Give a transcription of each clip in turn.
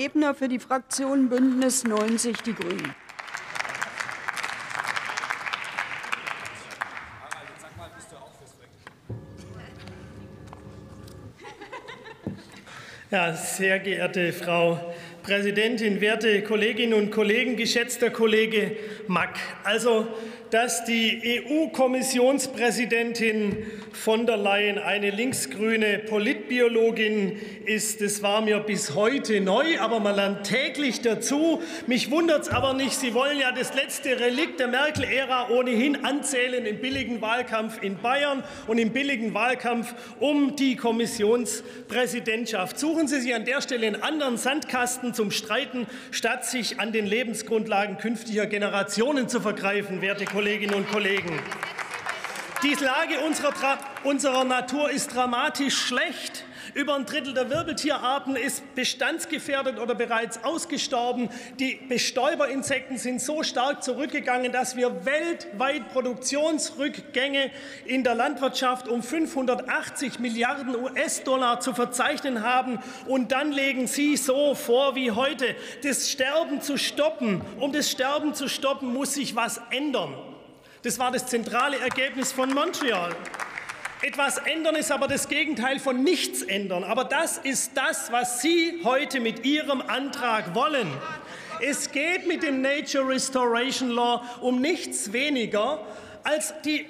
Ebner für die Fraktion Bündnis 90 Die Grünen. Ja, sehr geehrte Frau Präsidentin, werte Kolleginnen und Kollegen, geschätzter Kollege Mack. Also dass die EU-Kommissionspräsidentin von der Leyen eine linksgrüne Politbiologin ist, das war mir bis heute neu, aber man lernt täglich dazu. Mich wundert es aber nicht, Sie wollen ja das letzte Relikt der Merkel-Ära ohnehin anzählen im billigen Wahlkampf in Bayern und im billigen Wahlkampf um die Kommissionspräsidentschaft. Suchen Sie sich an der Stelle einen anderen Sandkasten zum Streiten, statt sich an den Lebensgrundlagen künftiger Generationen zu vergreifen, werte. Kolleginnen und Kollegen. Die Lage unserer, unserer Natur ist dramatisch schlecht. Über ein Drittel der Wirbeltierarten ist bestandsgefährdet oder bereits ausgestorben. Die Bestäuberinsekten sind so stark zurückgegangen, dass wir weltweit Produktionsrückgänge in der Landwirtschaft um 580 Milliarden US-Dollar zu verzeichnen haben. Und dann legen Sie so vor wie heute, das Sterben zu stoppen. Um das Sterben zu stoppen, muss sich was ändern. Das war das zentrale Ergebnis von Montreal. Etwas ändern ist aber das Gegenteil von nichts ändern. Aber das ist das, was Sie heute mit Ihrem Antrag wollen. Es geht mit dem Nature Restoration Law um nichts weniger als die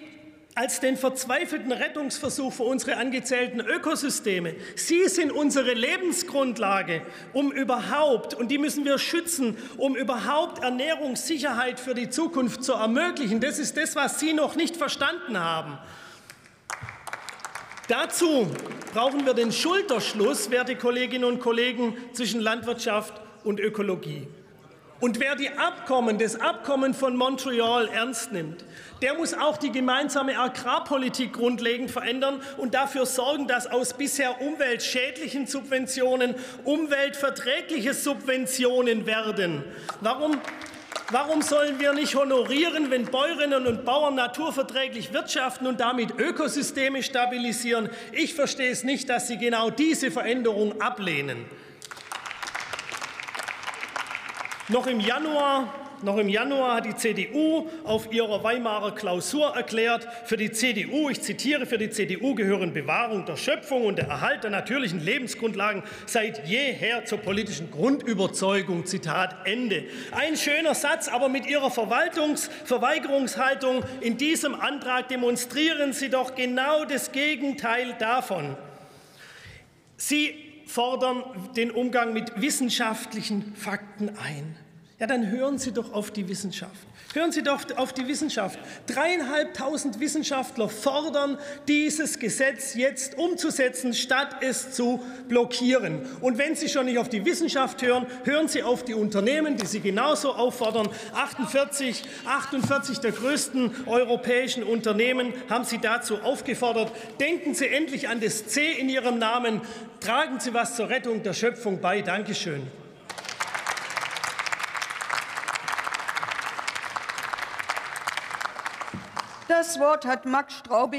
als den verzweifelten Rettungsversuch für unsere angezählten Ökosysteme. Sie sind unsere Lebensgrundlage, um überhaupt, und die müssen wir schützen, um überhaupt Ernährungssicherheit für die Zukunft zu ermöglichen. Das ist das, was Sie noch nicht verstanden haben. Dazu brauchen wir den Schulterschluss, werte Kolleginnen und Kollegen, zwischen Landwirtschaft und Ökologie. Und wer die Abkommen, das Abkommen von Montreal ernst nimmt, der muss auch die gemeinsame Agrarpolitik grundlegend verändern und dafür sorgen, dass aus bisher umweltschädlichen Subventionen umweltverträgliche Subventionen werden. Warum Warum sollen wir nicht honorieren, wenn Bäuerinnen und Bauern naturverträglich wirtschaften und damit Ökosysteme stabilisieren? Ich verstehe es nicht, dass Sie genau diese Veränderung ablehnen. Noch im Januar noch im Januar hat die CDU auf ihrer Weimarer Klausur erklärt, für die CDU, ich zitiere, für die CDU gehören Bewahrung der Schöpfung und der Erhalt der natürlichen Lebensgrundlagen seit jeher zur politischen Grundüberzeugung. Zitat Ende. Ein schöner Satz, aber mit Ihrer Verwaltungs Verweigerungshaltung in diesem Antrag demonstrieren Sie doch genau das Gegenteil davon. Sie fordern den Umgang mit wissenschaftlichen Fakten ein. Ja, dann hören Sie doch auf die Wissenschaft. Hören Sie doch auf die Wissenschaft. Dreieinhalbtausend Wissenschaftler fordern, dieses Gesetz jetzt umzusetzen, statt es zu blockieren. Und wenn Sie schon nicht auf die Wissenschaft hören, hören Sie auf die Unternehmen, die Sie genauso auffordern. 48, 48 der größten europäischen Unternehmen haben Sie dazu aufgefordert. Denken Sie endlich an das C in Ihrem Namen. Tragen Sie was zur Rettung der Schöpfung bei. Dankeschön. Das Wort hat Max Straubing